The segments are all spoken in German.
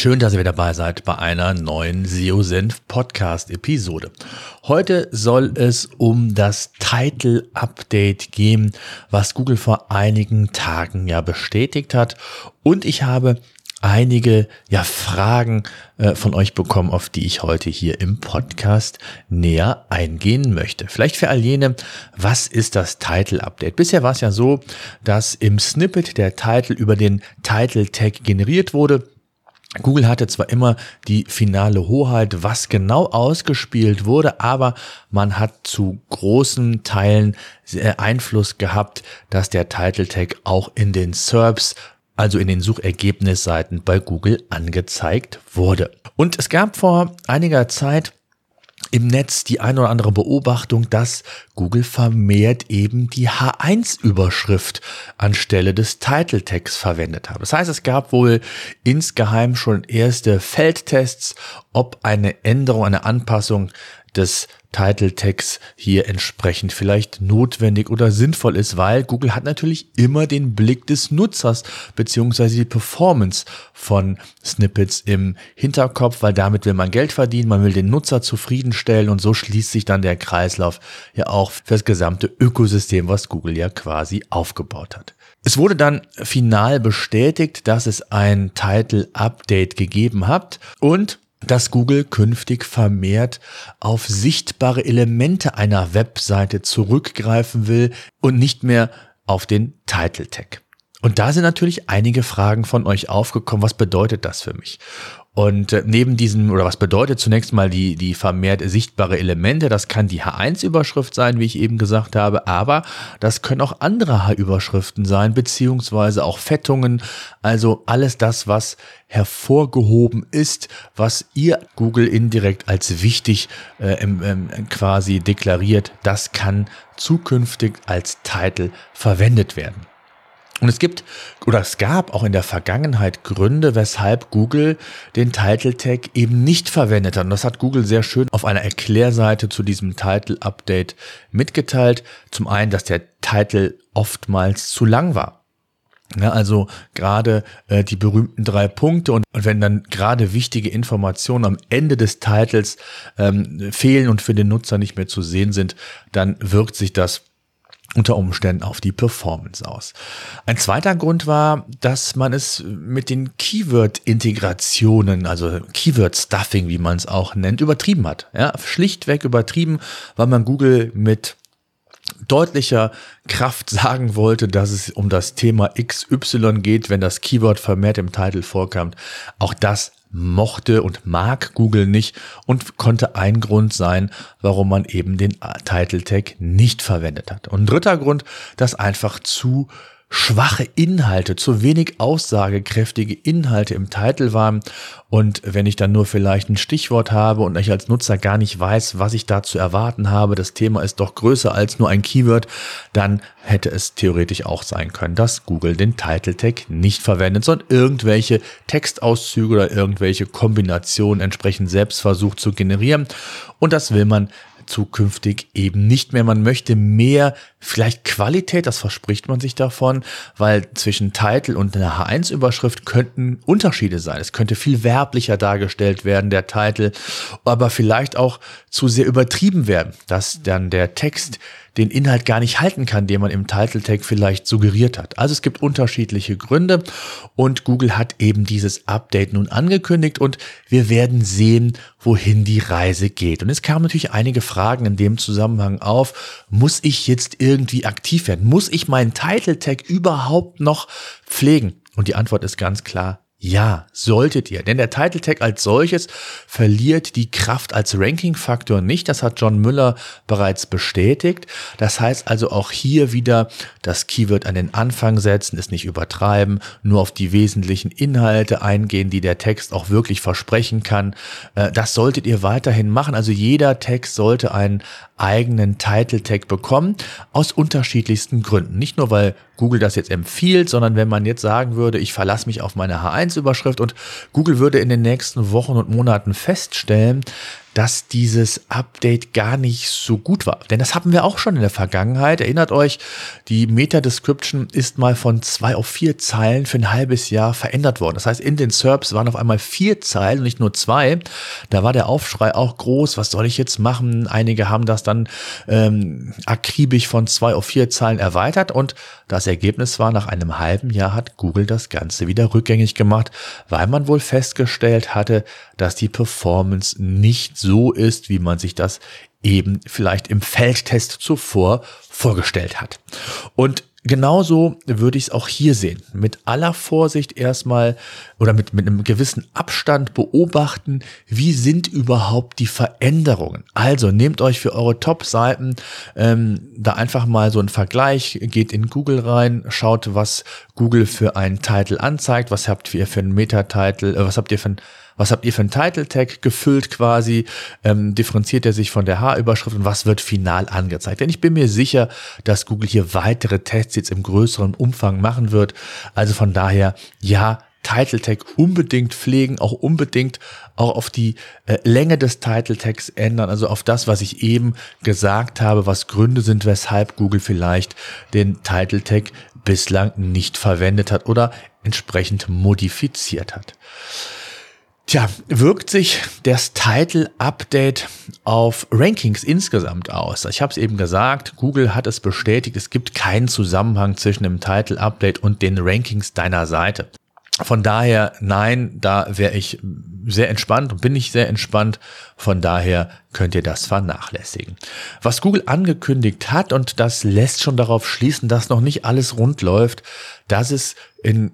Schön, dass ihr wieder dabei seid bei einer neuen SEO Senf Podcast Episode. Heute soll es um das Title Update gehen, was Google vor einigen Tagen ja bestätigt hat. Und ich habe einige ja Fragen äh, von euch bekommen, auf die ich heute hier im Podcast näher eingehen möchte. Vielleicht für all jene, was ist das Title Update? Bisher war es ja so, dass im Snippet der Titel über den Title Tag generiert wurde Google hatte zwar immer die finale Hoheit, was genau ausgespielt wurde, aber man hat zu großen Teilen Einfluss gehabt, dass der Title Tag auch in den SERPs, also in den Suchergebnisseiten bei Google angezeigt wurde. Und es gab vor einiger Zeit im Netz die eine oder andere Beobachtung, dass Google vermehrt eben die H1-Überschrift anstelle des Title Tags verwendet hat. Das heißt, es gab wohl insgeheim schon erste Feldtests, ob eine Änderung, eine Anpassung des Title Tags hier entsprechend vielleicht notwendig oder sinnvoll ist, weil Google hat natürlich immer den Blick des Nutzers beziehungsweise die Performance von Snippets im Hinterkopf, weil damit will man Geld verdienen, man will den Nutzer zufriedenstellen und so schließt sich dann der Kreislauf ja auch für das gesamte Ökosystem, was Google ja quasi aufgebaut hat. Es wurde dann final bestätigt, dass es ein Title Update gegeben hat und dass Google künftig vermehrt auf sichtbare Elemente einer Webseite zurückgreifen will und nicht mehr auf den Title Tag. Und da sind natürlich einige Fragen von euch aufgekommen. Was bedeutet das für mich? Und äh, neben diesem, oder was bedeutet zunächst mal die, die vermehrt sichtbare Elemente? Das kann die H1-Überschrift sein, wie ich eben gesagt habe, aber das können auch andere H-Überschriften sein, beziehungsweise auch Fettungen, also alles das, was hervorgehoben ist, was ihr Google indirekt als wichtig äh, ähm, quasi deklariert, das kann zukünftig als Titel verwendet werden. Und es gibt oder es gab auch in der Vergangenheit Gründe, weshalb Google den Title Tag eben nicht verwendet hat. Und das hat Google sehr schön auf einer Erklärseite zu diesem Title Update mitgeteilt. Zum einen, dass der Titel oftmals zu lang war. Ja, also gerade äh, die berühmten drei Punkte und, und wenn dann gerade wichtige Informationen am Ende des Titels ähm, fehlen und für den Nutzer nicht mehr zu sehen sind, dann wirkt sich das unter Umständen auf die Performance aus. Ein zweiter Grund war, dass man es mit den Keyword-Integrationen, also Keyword-Stuffing, wie man es auch nennt, übertrieben hat. Ja, schlichtweg übertrieben, weil man Google mit deutlicher Kraft sagen wollte, dass es um das Thema XY geht, wenn das Keyword vermehrt im Titel vorkam. Auch das mochte und mag Google nicht und konnte ein Grund sein, warum man eben den Title Tag nicht verwendet hat. Und dritter Grund, dass einfach zu schwache Inhalte, zu wenig aussagekräftige Inhalte im Titel waren. Und wenn ich dann nur vielleicht ein Stichwort habe und ich als Nutzer gar nicht weiß, was ich da zu erwarten habe, das Thema ist doch größer als nur ein Keyword, dann hätte es theoretisch auch sein können, dass Google den Title Tag nicht verwendet, sondern irgendwelche Textauszüge oder irgendwelche Kombinationen entsprechend selbst versucht zu generieren. Und das will man zukünftig eben nicht mehr. Man möchte mehr, vielleicht Qualität, das verspricht man sich davon, weil zwischen Titel und einer H1-Überschrift könnten Unterschiede sein. Es könnte viel werblicher dargestellt werden, der Titel, aber vielleicht auch zu sehr übertrieben werden, dass dann der Text den Inhalt gar nicht halten kann, den man im Title Tag vielleicht suggeriert hat. Also es gibt unterschiedliche Gründe und Google hat eben dieses Update nun angekündigt und wir werden sehen, wohin die Reise geht. Und es kamen natürlich einige Fragen in dem Zusammenhang auf. Muss ich jetzt irgendwie aktiv werden? Muss ich meinen Title Tag überhaupt noch pflegen? Und die Antwort ist ganz klar Ja, solltet ihr. Denn der Title Tag als solches verliert die Kraft als Ranking-Faktor nicht. Das hat John Müller bereits bestätigt. Das heißt also auch hier wieder das Keyword an den Anfang setzen, es nicht übertreiben, nur auf die wesentlichen Inhalte eingehen, die der Text auch wirklich versprechen kann. Äh, das solltet ihr weiterhin machen. Also jeder Text sollte einen eigenen Title Tag bekommen, aus unterschiedlichsten Gründen. Nicht nur, weil Google das jetzt empfiehlt, sondern wenn man jetzt sagen würde, ich verlasse mich auf meine H1-Überschrift und Google würde in den nächsten Wochen und Monaten feststellen, dass dieses Update gar nicht so gut war. Denn das hatten wir auch schon in der Vergangenheit. Erinnert euch, die Meta-Description ist mal von zwei auf vier Zeilen für ein halbes Jahr verändert worden. Das heißt, in den SERPs waren auf einmal vier Zeilen und nicht nur zwei. Da war der Aufschrei auch groß. Was soll ich jetzt machen? Einige haben das dann ähm, akribisch von zwei auf vier Zeilen erweitert und das Ergebnis war, nach einem halben Jahr hat Google das Ganze wieder rückgängig gemacht, weil man wohl festgestellt hatte, dass die Performance nicht so ist, wie man sich das eben vielleicht im Feldtest zuvor vorgestellt hat. Und Genauso würde ich es auch hier sehen. Mit aller Vorsicht erstmal oder mit, mit einem gewissen Abstand beobachten, wie sind überhaupt die Veränderungen. Also nehmt euch für eure Top-Seiten ähm, da einfach mal so einen Vergleich, geht in Google rein, schaut, was Google für einen Titel anzeigt, was habt ihr für einen Meta-Titel, äh, was habt ihr für einen was habt ihr für einen Title Tag gefüllt quasi? Ähm, differenziert er sich von der H-Überschrift und was wird final angezeigt? Denn ich bin mir sicher, dass Google hier weitere Tests jetzt im größeren Umfang machen wird. Also von daher, ja, Title Tag unbedingt pflegen, auch unbedingt auch auf die äh, Länge des Title Tags ändern, also auf das, was ich eben gesagt habe, was Gründe sind, weshalb Google vielleicht den Title Tag bislang nicht verwendet hat oder entsprechend modifiziert hat. Tja, wirkt sich das Title Update auf Rankings insgesamt aus? Ich habe es eben gesagt, Google hat es bestätigt, es gibt keinen Zusammenhang zwischen dem Title Update und den Rankings deiner Seite. Von daher, nein, da wäre ich sehr entspannt und bin ich sehr entspannt. Von daher könnt ihr das vernachlässigen. Was Google angekündigt hat, und das lässt schon darauf schließen, dass noch nicht alles rund läuft, dass es in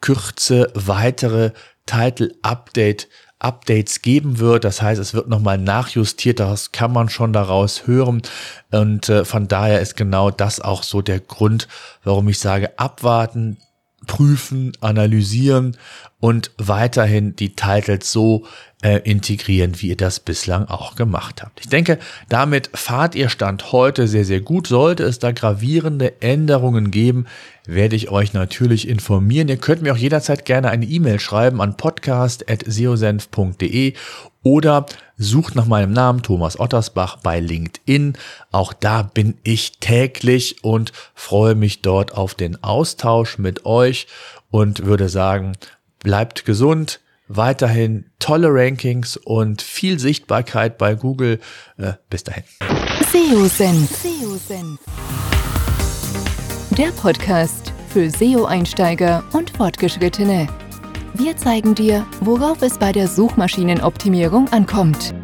Kürze weitere Title Update Updates geben wird. Das heißt, es wird nochmal nachjustiert. Das kann man schon daraus hören. Und äh, von daher ist genau das auch so der Grund, warum ich sage, abwarten, prüfen, analysieren und weiterhin die Titles so äh, integrieren, wie ihr das bislang auch gemacht habt. Ich denke, damit fahrt ihr Stand heute sehr, sehr gut. Sollte es da gravierende Änderungen geben, werde ich euch natürlich informieren. Ihr könnt mir auch jederzeit gerne eine E-Mail schreiben an podcast.seosenf.de oder sucht nach meinem Namen Thomas Ottersbach bei LinkedIn. Auch da bin ich täglich und freue mich dort auf den Austausch mit euch und würde sagen, bleibt gesund, weiterhin tolle Rankings und viel Sichtbarkeit bei Google. Äh, bis dahin. SEO Senf. Der Podcast für SEO-Einsteiger und Fortgeschrittene. Wir zeigen dir, worauf es bei der Suchmaschinenoptimierung ankommt.